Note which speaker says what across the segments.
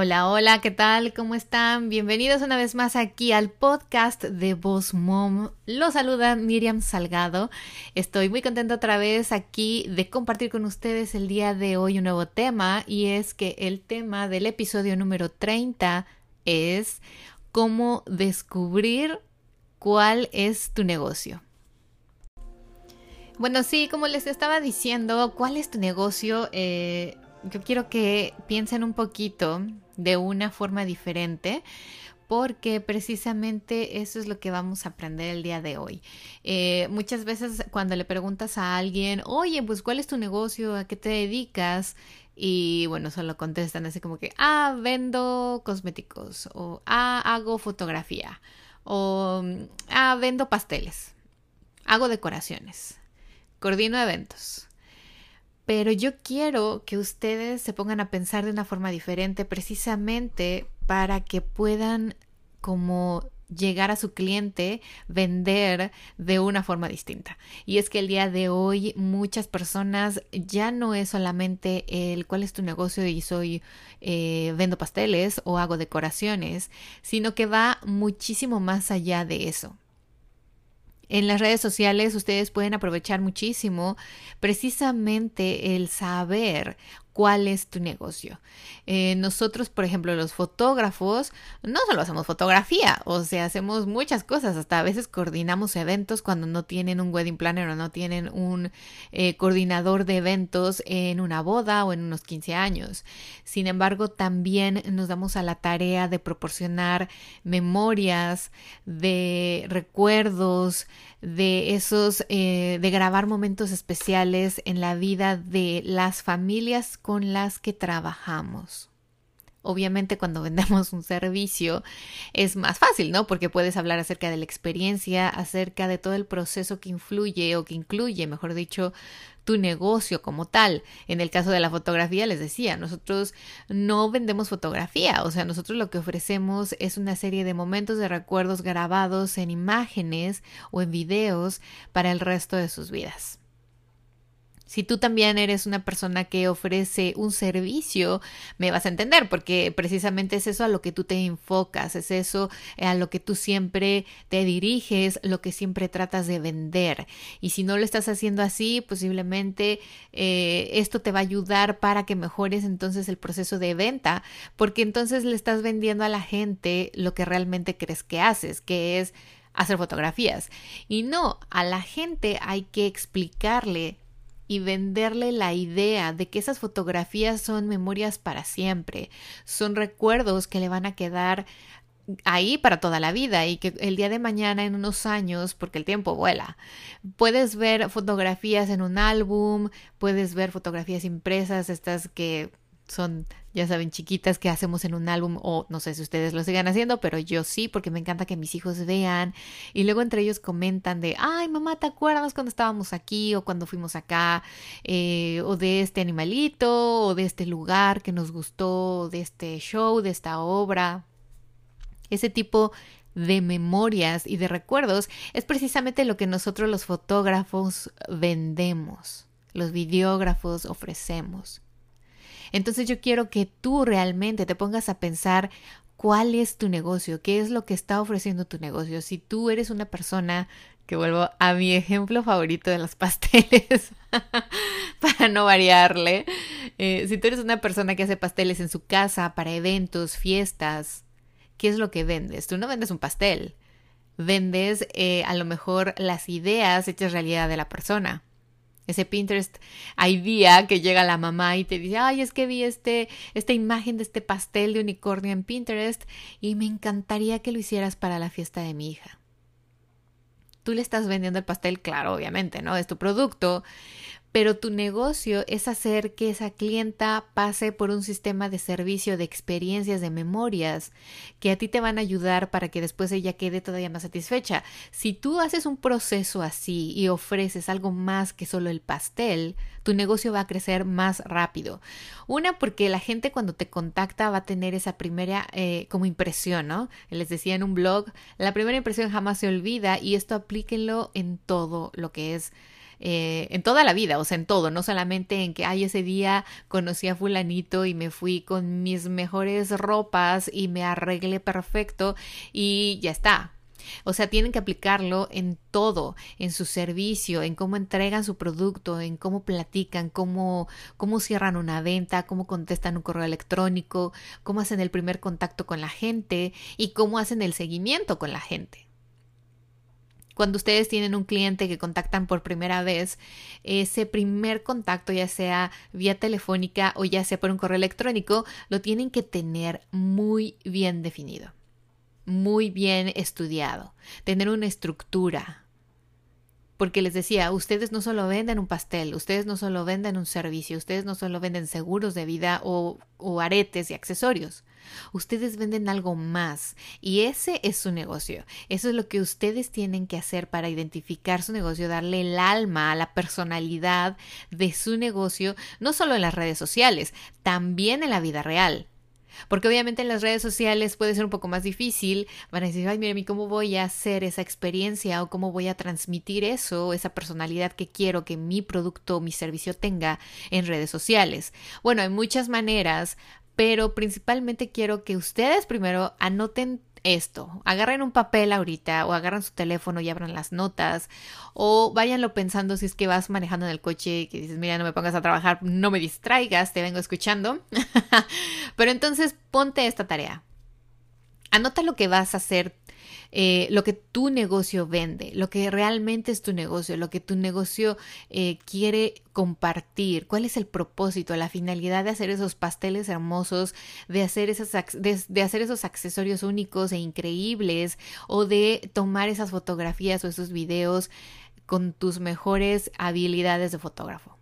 Speaker 1: Hola, hola, ¿qué tal? ¿Cómo están? Bienvenidos una vez más aquí al podcast de Voz Mom. Los saluda Miriam Salgado. Estoy muy contenta otra vez aquí de compartir con ustedes el día de hoy un nuevo tema y es que el tema del episodio número 30 es cómo descubrir cuál es tu negocio. Bueno, sí, como les estaba diciendo, ¿cuál es tu negocio? Eh, yo quiero que piensen un poquito de una forma diferente porque precisamente eso es lo que vamos a aprender el día de hoy. Eh, muchas veces cuando le preguntas a alguien, oye, pues ¿cuál es tu negocio? ¿A qué te dedicas? Y bueno, solo contestan así como que, ah, vendo cosméticos o ah, hago fotografía o ah, vendo pasteles, hago decoraciones, coordino eventos. Pero yo quiero que ustedes se pongan a pensar de una forma diferente precisamente para que puedan como llegar a su cliente, vender de una forma distinta. Y es que el día de hoy muchas personas ya no es solamente el cuál es tu negocio y soy eh, vendo pasteles o hago decoraciones, sino que va muchísimo más allá de eso. En las redes sociales ustedes pueden aprovechar muchísimo precisamente el saber cuál es tu negocio. Eh, nosotros, por ejemplo, los fotógrafos, no solo hacemos fotografía, o sea, hacemos muchas cosas, hasta a veces coordinamos eventos cuando no tienen un wedding planner o no tienen un eh, coordinador de eventos en una boda o en unos 15 años. Sin embargo, también nos damos a la tarea de proporcionar memorias, de recuerdos, de esos, eh, de grabar momentos especiales en la vida de las familias con las que trabajamos. Obviamente cuando vendemos un servicio es más fácil, ¿no? Porque puedes hablar acerca de la experiencia, acerca de todo el proceso que influye o que incluye, mejor dicho, tu negocio como tal. En el caso de la fotografía, les decía, nosotros no vendemos fotografía, o sea, nosotros lo que ofrecemos es una serie de momentos de recuerdos grabados en imágenes o en videos para el resto de sus vidas. Si tú también eres una persona que ofrece un servicio, me vas a entender, porque precisamente es eso a lo que tú te enfocas, es eso a lo que tú siempre te diriges, lo que siempre tratas de vender. Y si no lo estás haciendo así, posiblemente eh, esto te va a ayudar para que mejores entonces el proceso de venta, porque entonces le estás vendiendo a la gente lo que realmente crees que haces, que es hacer fotografías. Y no, a la gente hay que explicarle y venderle la idea de que esas fotografías son memorias para siempre, son recuerdos que le van a quedar ahí para toda la vida y que el día de mañana en unos años, porque el tiempo vuela, puedes ver fotografías en un álbum, puedes ver fotografías impresas, estas que son, ya saben, chiquitas que hacemos en un álbum o no sé si ustedes lo sigan haciendo, pero yo sí, porque me encanta que mis hijos vean y luego entre ellos comentan de, ay mamá, ¿te acuerdas cuando estábamos aquí o cuando fuimos acá? Eh, o de este animalito o de este lugar que nos gustó, de este show, de esta obra. Ese tipo de memorias y de recuerdos es precisamente lo que nosotros los fotógrafos vendemos, los videógrafos ofrecemos. Entonces yo quiero que tú realmente te pongas a pensar cuál es tu negocio, qué es lo que está ofreciendo tu negocio. Si tú eres una persona que vuelvo a mi ejemplo favorito de los pasteles, para no variarle, eh, si tú eres una persona que hace pasteles en su casa para eventos, fiestas, ¿qué es lo que vendes? Tú no vendes un pastel, vendes eh, a lo mejor las ideas hechas realidad de la persona ese Pinterest idea que llega la mamá y te dice, ay, es que vi este, esta imagen de este pastel de unicornio en Pinterest y me encantaría que lo hicieras para la fiesta de mi hija. tú le estás vendiendo el pastel, claro, obviamente, ¿no? Es tu producto, pero tu negocio es hacer que esa clienta pase por un sistema de servicio de experiencias, de memorias, que a ti te van a ayudar para que después ella quede todavía más satisfecha. Si tú haces un proceso así y ofreces algo más que solo el pastel, tu negocio va a crecer más rápido. Una, porque la gente cuando te contacta va a tener esa primera eh, como impresión, ¿no? Les decía en un blog, la primera impresión jamás se olvida y esto aplíquenlo en todo lo que es eh, en toda la vida, o sea, en todo, no solamente en que, ay, ese día conocí a fulanito y me fui con mis mejores ropas y me arreglé perfecto y ya está. O sea, tienen que aplicarlo en todo, en su servicio, en cómo entregan su producto, en cómo platican, cómo, cómo cierran una venta, cómo contestan un correo electrónico, cómo hacen el primer contacto con la gente y cómo hacen el seguimiento con la gente cuando ustedes tienen un cliente que contactan por primera vez, ese primer contacto, ya sea vía telefónica o ya sea por un correo electrónico, lo tienen que tener muy bien definido, muy bien estudiado, tener una estructura, porque les decía, ustedes no solo venden un pastel, ustedes no solo venden un servicio, ustedes no solo venden seguros de vida o, aretes y accesorios, ustedes venden algo más y ese es su negocio. Eso es lo que ustedes tienen que hacer para identificar su negocio, darle el alma a la personalidad de su negocio, no solo en las redes sociales, también en la vida real. Porque obviamente en las redes sociales puede ser un poco más difícil. Van a decir, ay, ¿cómo voy a hacer esa experiencia o cómo voy a transmitir eso, esa personalidad que quiero que mi producto o mi servicio tenga en redes sociales? Bueno, hay muchas maneras, pero principalmente quiero que ustedes primero anoten esto. Agarren un papel ahorita o agarran su teléfono y abran las notas o váyanlo pensando si es que vas manejando en el coche y que dices, mira, no me pongas a trabajar, no me distraigas, te vengo escuchando. Pero entonces ponte esta tarea. Anota lo que vas a hacer eh, lo que tu negocio vende, lo que realmente es tu negocio, lo que tu negocio eh, quiere compartir, cuál es el propósito, la finalidad de hacer esos pasteles hermosos, de hacer, esas, de hacer esos accesorios únicos e increíbles o de tomar esas fotografías o esos videos con tus mejores habilidades de fotógrafo.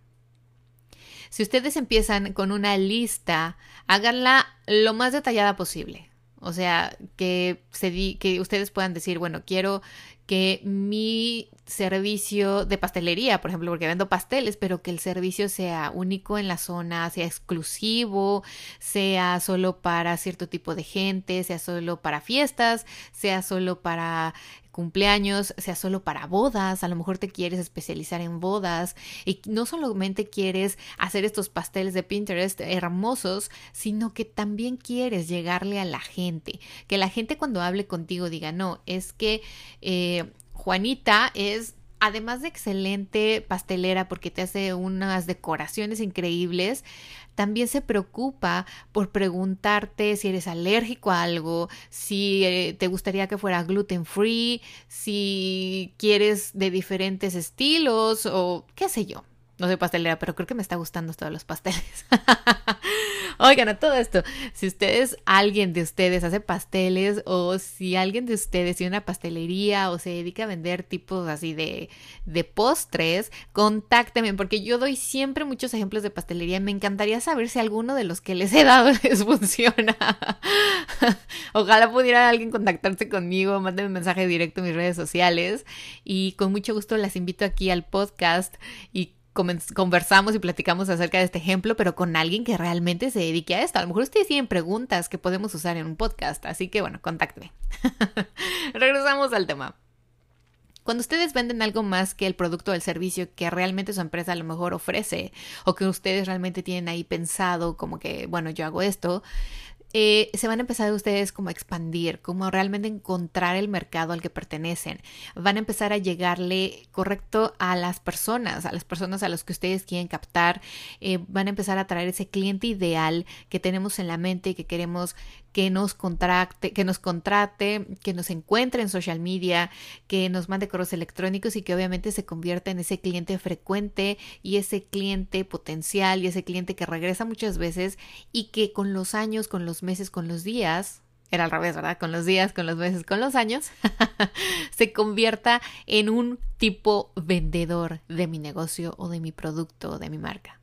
Speaker 1: Si ustedes empiezan con una lista, háganla lo más detallada posible. O sea, que, se di, que ustedes puedan decir, bueno, quiero que mi servicio de pastelería, por ejemplo, porque vendo pasteles, pero que el servicio sea único en la zona, sea exclusivo, sea solo para cierto tipo de gente, sea solo para fiestas, sea solo para cumpleaños, sea solo para bodas, a lo mejor te quieres especializar en bodas y no solamente quieres hacer estos pasteles de Pinterest hermosos, sino que también quieres llegarle a la gente, que la gente cuando hable contigo diga, no, es que eh, Juanita es además de excelente pastelera porque te hace unas decoraciones increíbles, también se preocupa por preguntarte si eres alérgico a algo, si eh, te gustaría que fuera gluten free, si quieres de diferentes estilos o qué sé yo. No soy pastelera, pero creo que me está gustando todos los pasteles. Oigan, a todo esto, si ustedes, alguien de ustedes hace pasteles o si alguien de ustedes tiene una pastelería o se dedica a vender tipos así de, de postres, contáctenme porque yo doy siempre muchos ejemplos de pastelería. Me encantaría saber si alguno de los que les he dado les funciona. Ojalá pudiera alguien contactarse conmigo, mándenme un mensaje directo en mis redes sociales y con mucho gusto las invito aquí al podcast y conversamos y platicamos acerca de este ejemplo, pero con alguien que realmente se dedique a esto. A lo mejor ustedes tienen preguntas que podemos usar en un podcast, así que bueno, contácteme. Regresamos al tema. Cuando ustedes venden algo más que el producto o el servicio que realmente su empresa a lo mejor ofrece o que ustedes realmente tienen ahí pensado como que, bueno, yo hago esto, eh, se van a empezar ustedes como a expandir, como realmente encontrar el mercado al que pertenecen. Van a empezar a llegarle correcto a las personas, a las personas a las que ustedes quieren captar. Eh, van a empezar a traer ese cliente ideal que tenemos en la mente y que queremos que nos contrate, que nos contrate, que nos encuentre en social media, que nos mande correos electrónicos y que obviamente se convierta en ese cliente frecuente y ese cliente potencial y ese cliente que regresa muchas veces y que con los años, con los meses, con los días, era al revés, ¿verdad? Con los días, con los meses, con los años, se convierta en un tipo vendedor de mi negocio o de mi producto o de mi marca.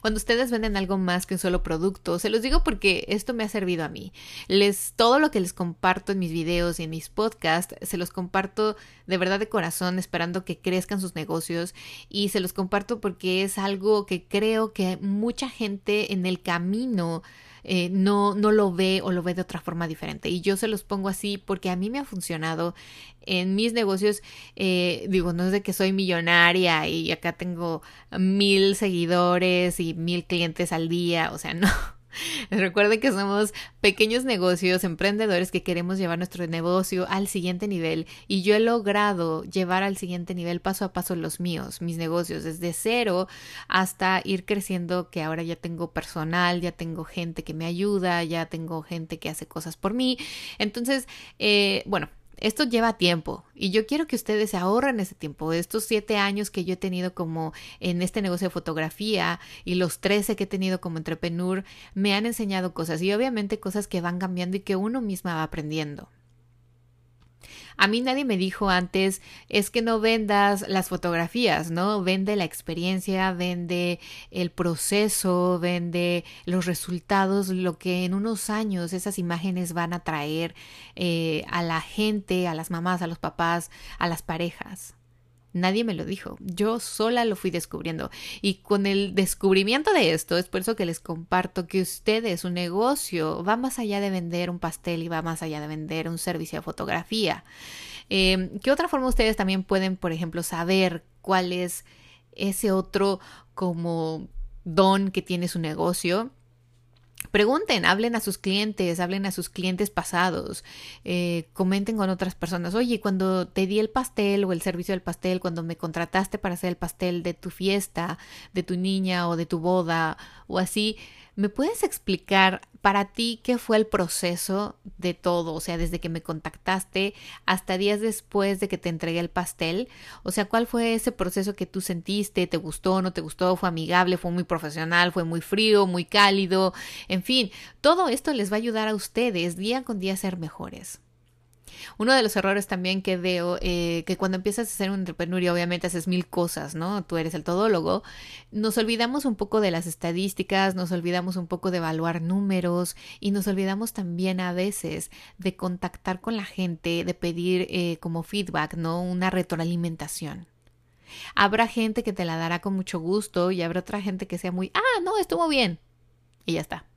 Speaker 1: Cuando ustedes venden algo más que un solo producto, se los digo porque esto me ha servido a mí. Les todo lo que les comparto en mis videos y en mis podcasts, se los comparto de verdad de corazón, esperando que crezcan sus negocios y se los comparto porque es algo que creo que mucha gente en el camino eh, no, no lo ve o lo ve de otra forma diferente. Y yo se los pongo así porque a mí me ha funcionado en mis negocios. Eh, digo, no es de que soy millonaria y acá tengo mil seguidores y mil clientes al día, o sea, no. Recuerden que somos pequeños negocios, emprendedores que queremos llevar nuestro negocio al siguiente nivel y yo he logrado llevar al siguiente nivel paso a paso los míos, mis negocios, desde cero hasta ir creciendo que ahora ya tengo personal, ya tengo gente que me ayuda, ya tengo gente que hace cosas por mí. Entonces, eh, bueno, esto lleva tiempo y yo quiero que ustedes se ahorren ese tiempo. Estos siete años que yo he tenido como en este negocio de fotografía y los trece que he tenido como entrepreneur me han enseñado cosas y obviamente cosas que van cambiando y que uno misma va aprendiendo. A mí nadie me dijo antes, es que no vendas las fotografías, ¿no? Vende la experiencia, vende el proceso, vende los resultados, lo que en unos años esas imágenes van a traer eh, a la gente, a las mamás, a los papás, a las parejas. Nadie me lo dijo, yo sola lo fui descubriendo. Y con el descubrimiento de esto, es por eso que les comparto que ustedes, su negocio, va más allá de vender un pastel y va más allá de vender un servicio de fotografía. Eh, ¿Qué otra forma ustedes también pueden, por ejemplo, saber cuál es ese otro como don que tiene su negocio? Pregunten, hablen a sus clientes, hablen a sus clientes pasados, eh, comenten con otras personas. Oye, cuando te di el pastel o el servicio del pastel, cuando me contrataste para hacer el pastel de tu fiesta, de tu niña o de tu boda o así, ¿Me puedes explicar para ti qué fue el proceso de todo? O sea, desde que me contactaste hasta días después de que te entregué el pastel. O sea, ¿cuál fue ese proceso que tú sentiste? ¿Te gustó? ¿No te gustó? ¿Fue amigable? ¿Fue muy profesional? ¿Fue muy frío? ¿Muy cálido? En fin, todo esto les va a ayudar a ustedes día con día a ser mejores. Uno de los errores también que veo, eh, que cuando empiezas a ser un entrepreneur obviamente haces mil cosas, ¿no? Tú eres el todólogo, nos olvidamos un poco de las estadísticas, nos olvidamos un poco de evaluar números y nos olvidamos también a veces de contactar con la gente, de pedir eh, como feedback, ¿no? Una retroalimentación. Habrá gente que te la dará con mucho gusto y habrá otra gente que sea muy, ah, no, estuvo bien. Y ya está.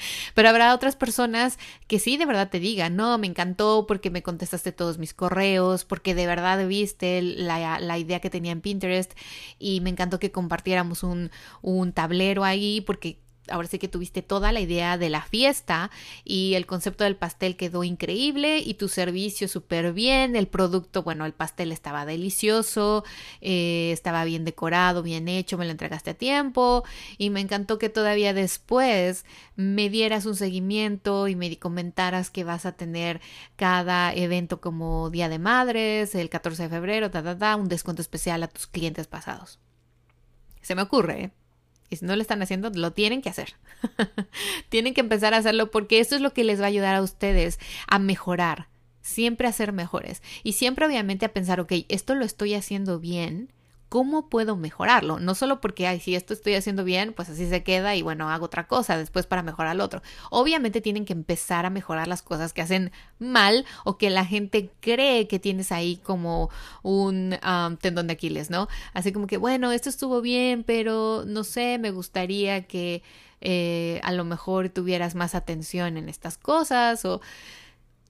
Speaker 1: Pero habrá otras personas que sí de verdad te digan, no, me encantó porque me contestaste todos mis correos, porque de verdad viste la, la idea que tenía en Pinterest y me encantó que compartiéramos un, un tablero ahí porque ahora sí que tuviste toda la idea de la fiesta y el concepto del pastel quedó increíble y tu servicio súper bien, el producto, bueno, el pastel estaba delicioso, eh, estaba bien decorado, bien hecho, me lo entregaste a tiempo y me encantó que todavía después me dieras un seguimiento y me comentaras que vas a tener cada evento como Día de Madres, el 14 de febrero, ta, ta, ta, un descuento especial a tus clientes pasados. Se me ocurre, ¿eh? Y si no lo están haciendo, lo tienen que hacer. tienen que empezar a hacerlo porque eso es lo que les va a ayudar a ustedes a mejorar, siempre a ser mejores. Y siempre obviamente a pensar, ok, esto lo estoy haciendo bien ¿cómo puedo mejorarlo? No solo porque, ay, si esto estoy haciendo bien, pues así se queda y bueno, hago otra cosa después para mejorar lo otro. Obviamente tienen que empezar a mejorar las cosas que hacen mal o que la gente cree que tienes ahí como un tendón de Aquiles, ¿no? Así como que, bueno, esto estuvo bien, pero no sé, me gustaría que eh, a lo mejor tuvieras más atención en estas cosas o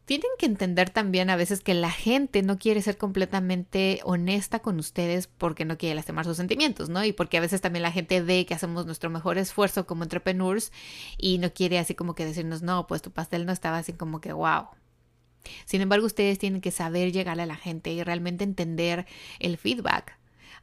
Speaker 1: tienen que entender también a veces que la gente no quiere ser completamente honesta con ustedes porque no quiere lastimar sus sentimientos, ¿no? Y porque a veces también la gente ve que hacemos nuestro mejor esfuerzo como entrepreneurs y no quiere así como que decirnos, no, pues tu pastel no estaba así como que, wow. Sin embargo, ustedes tienen que saber llegar a la gente y realmente entender el feedback.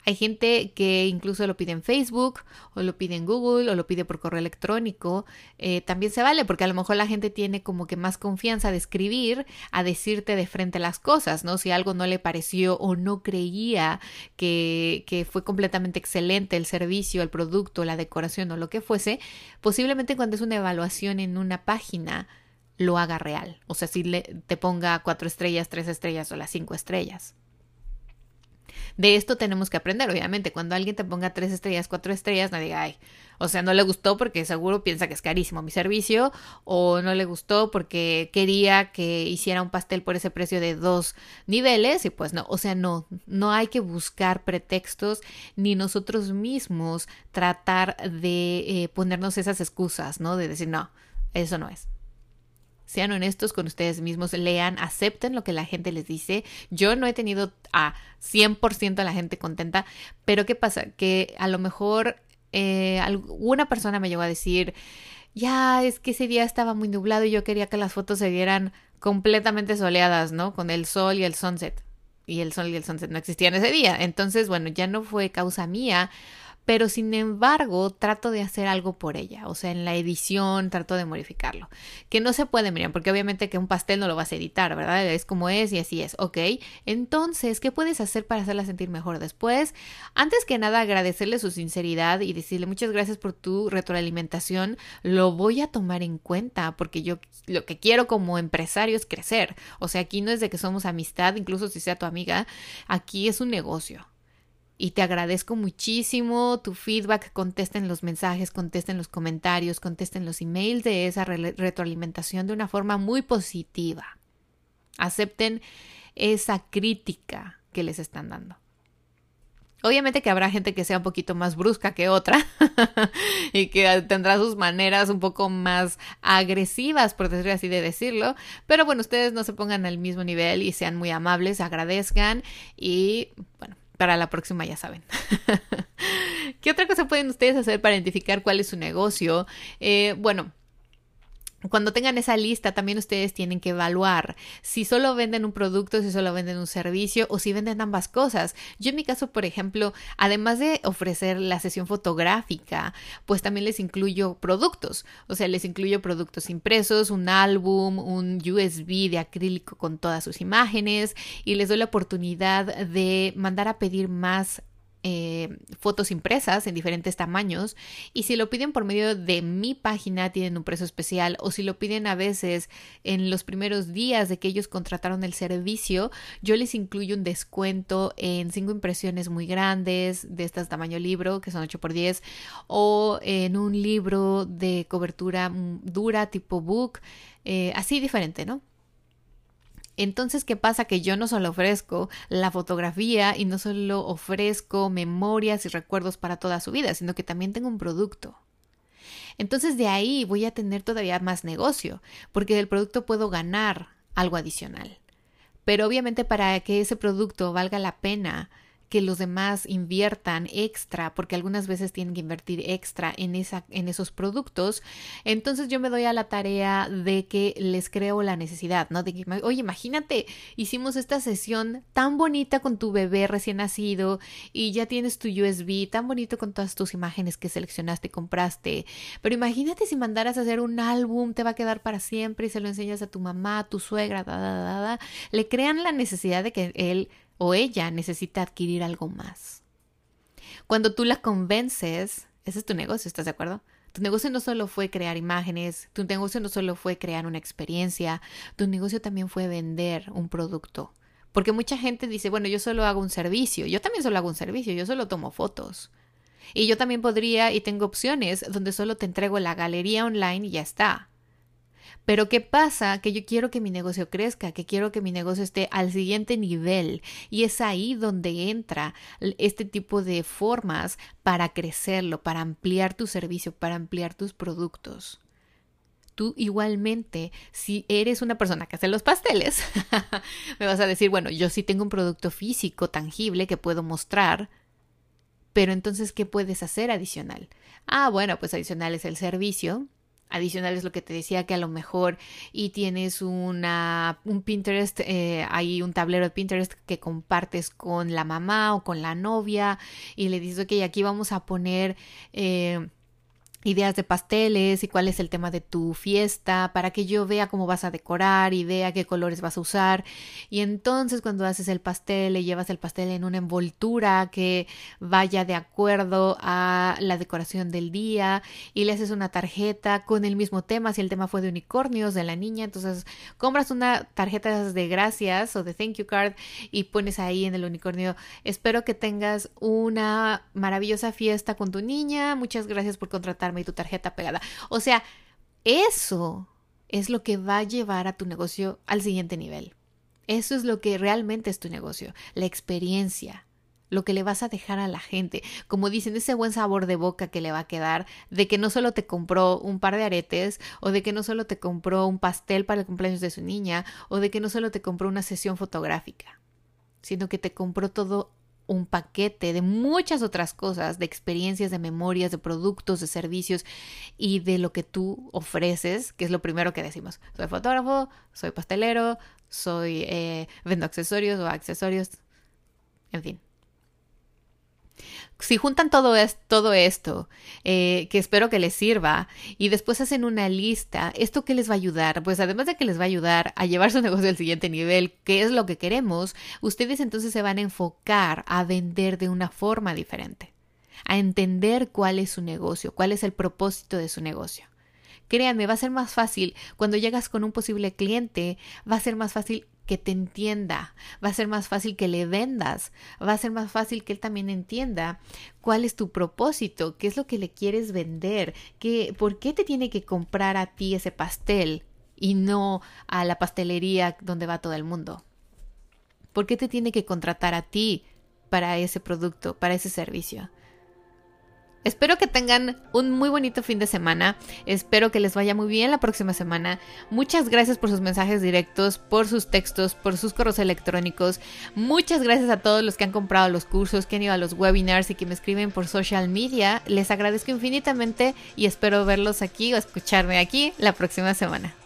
Speaker 1: Hay gente que incluso lo pide en Facebook o lo pide en Google o lo pide por correo electrónico. Eh, también se vale porque a lo mejor la gente tiene como que más confianza de escribir a decirte de frente las cosas, ¿no? Si algo no le pareció o no creía que, que fue completamente excelente el servicio, el producto, la decoración o lo que fuese, posiblemente cuando es una evaluación en una página lo haga real. O sea, si le, te ponga cuatro estrellas, tres estrellas o las cinco estrellas. De esto tenemos que aprender, obviamente. Cuando alguien te ponga tres estrellas, cuatro estrellas, no diga, ay, o sea, no le gustó porque seguro piensa que es carísimo mi servicio, o no le gustó porque quería que hiciera un pastel por ese precio de dos niveles, y pues no, o sea, no, no hay que buscar pretextos ni nosotros mismos tratar de eh, ponernos esas excusas, ¿no? De decir, no, eso no es sean honestos con ustedes mismos, lean, acepten lo que la gente les dice. Yo no he tenido a 100% a la gente contenta, pero ¿qué pasa? Que a lo mejor eh, alguna persona me llegó a decir, ya es que ese día estaba muy nublado y yo quería que las fotos se vieran completamente soleadas, ¿no? Con el sol y el sunset. Y el sol y el sunset no existían ese día. Entonces, bueno, ya no fue causa mía pero sin embargo trato de hacer algo por ella, o sea, en la edición trato de modificarlo. Que no se puede, Miriam, porque obviamente que un pastel no lo vas a editar, ¿verdad? Es como es y así es, ¿ok? Entonces, ¿qué puedes hacer para hacerla sentir mejor después? Antes que nada, agradecerle su sinceridad y decirle muchas gracias por tu retroalimentación, lo voy a tomar en cuenta porque yo lo que quiero como empresario es crecer, o sea, aquí no es de que somos amistad, incluso si sea tu amiga, aquí es un negocio y te agradezco muchísimo tu feedback, contesten los mensajes, contesten los comentarios, contesten los emails de esa retroalimentación de una forma muy positiva. Acepten esa crítica que les están dando. Obviamente que habrá gente que sea un poquito más brusca que otra y que tendrá sus maneras un poco más agresivas, por decir así de decirlo, pero bueno, ustedes no se pongan al mismo nivel y sean muy amables, agradezcan y bueno, para la próxima ya saben. ¿Qué otra cosa pueden ustedes hacer para identificar cuál es su negocio? Eh, bueno, cuando tengan esa lista, también ustedes tienen que evaluar si solo venden un producto, si solo venden un servicio o si venden ambas cosas. Yo en mi caso, por ejemplo, además de ofrecer la sesión fotográfica, pues también les incluyo productos. O sea, les incluyo productos impresos, un álbum, un USB de acrílico con todas sus imágenes y les doy la oportunidad de mandar a pedir más eh, fotos impresas en diferentes tamaños y si lo piden por medio de mi página tienen un precio especial o si lo piden a veces en los primeros días de que ellos contrataron el servicio yo les incluyo un descuento en cinco impresiones muy grandes de este tamaño libro que son 8 por 10 o en un libro de cobertura mm, dura tipo book eh, así diferente no entonces, ¿qué pasa? Que yo no solo ofrezco la fotografía y no solo ofrezco memorias y recuerdos para toda su vida, sino que también tengo un producto. Entonces de ahí voy a tener todavía más negocio, porque del producto puedo ganar algo adicional. Pero obviamente para que ese producto valga la pena, que los demás inviertan extra, porque algunas veces tienen que invertir extra en, esa, en esos productos, entonces yo me doy a la tarea de que les creo la necesidad, ¿no? De que, oye, imagínate, hicimos esta sesión tan bonita con tu bebé recién nacido y ya tienes tu USB tan bonito con todas tus imágenes que seleccionaste compraste, pero imagínate si mandaras a hacer un álbum, te va a quedar para siempre y se lo enseñas a tu mamá, a tu suegra, da, da, da, da. le crean la necesidad de que él o ella necesita adquirir algo más. Cuando tú la convences, ese es tu negocio, ¿estás de acuerdo? Tu negocio no solo fue crear imágenes, tu negocio no solo fue crear una experiencia, tu negocio también fue vender un producto. Porque mucha gente dice, bueno, yo solo hago un servicio, yo también solo hago un servicio, yo solo tomo fotos. Y yo también podría y tengo opciones donde solo te entrego la galería online y ya está. Pero ¿qué pasa? Que yo quiero que mi negocio crezca, que quiero que mi negocio esté al siguiente nivel. Y es ahí donde entra este tipo de formas para crecerlo, para ampliar tu servicio, para ampliar tus productos. Tú igualmente, si eres una persona que hace los pasteles, me vas a decir, bueno, yo sí tengo un producto físico tangible que puedo mostrar, pero entonces, ¿qué puedes hacer adicional? Ah, bueno, pues adicional es el servicio, Adicional es lo que te decía que a lo mejor y tienes una, un Pinterest, eh, hay un tablero de Pinterest que compartes con la mamá o con la novia y le dices, ok, aquí vamos a poner... Eh, ideas de pasteles y cuál es el tema de tu fiesta para que yo vea cómo vas a decorar y vea qué colores vas a usar. Y entonces cuando haces el pastel le llevas el pastel en una envoltura que vaya de acuerdo a la decoración del día y le haces una tarjeta con el mismo tema. Si el tema fue de unicornios de la niña, entonces compras una tarjeta de gracias o de thank you card y pones ahí en el unicornio. Espero que tengas una maravillosa fiesta con tu niña. Muchas gracias por y tu tarjeta pegada. O sea, eso es lo que va a llevar a tu negocio al siguiente nivel. Eso es lo que realmente es tu negocio, la experiencia, lo que le vas a dejar a la gente. Como dicen, ese buen sabor de boca que le va a quedar de que no solo te compró un par de aretes o de que no solo te compró un pastel para el cumpleaños de su niña o de que no solo te compró una sesión fotográfica, sino que te compró todo un paquete de muchas otras cosas, de experiencias, de memorias, de productos, de servicios y de lo que tú ofreces, que es lo primero que decimos. Soy fotógrafo, soy pastelero, soy eh, vendo accesorios o accesorios, en fin si juntan todo, es, todo esto, eh, que espero que les sirva, y después hacen una lista, ¿esto qué les va a ayudar? Pues además de que les va a ayudar a llevar su negocio al siguiente nivel, que es lo que queremos, ustedes entonces se van a enfocar a vender de una forma diferente, a entender cuál es su negocio, cuál es el propósito de su negocio. Créanme, va a ser más fácil cuando llegas con un posible cliente, va a ser más fácil que te entienda, va a ser más fácil que le vendas, va a ser más fácil que él también entienda cuál es tu propósito, qué es lo que le quieres vender, qué, por qué te tiene que comprar a ti ese pastel y no a la pastelería donde va todo el mundo. ¿Por qué te tiene que contratar a ti para ese producto, para ese servicio? Espero que tengan un muy bonito fin de semana. Espero que les vaya muy bien la próxima semana. Muchas gracias por sus mensajes directos, por sus textos, por sus correos electrónicos. Muchas gracias a todos los que han comprado los cursos, que han ido a los webinars y que me escriben por social media. Les agradezco infinitamente y espero verlos aquí o escucharme aquí la próxima semana.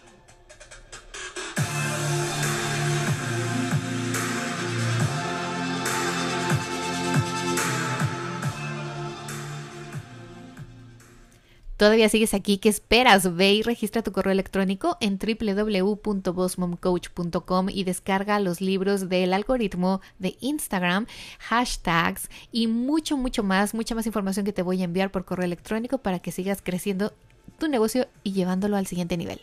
Speaker 1: ¿Todavía sigues aquí? ¿Qué esperas? Ve y registra tu correo electrónico en www.bossmomcoach.com y descarga los libros del algoritmo de Instagram, hashtags y mucho, mucho más, mucha más información que te voy a enviar por correo electrónico para que sigas creciendo tu negocio y llevándolo al siguiente nivel.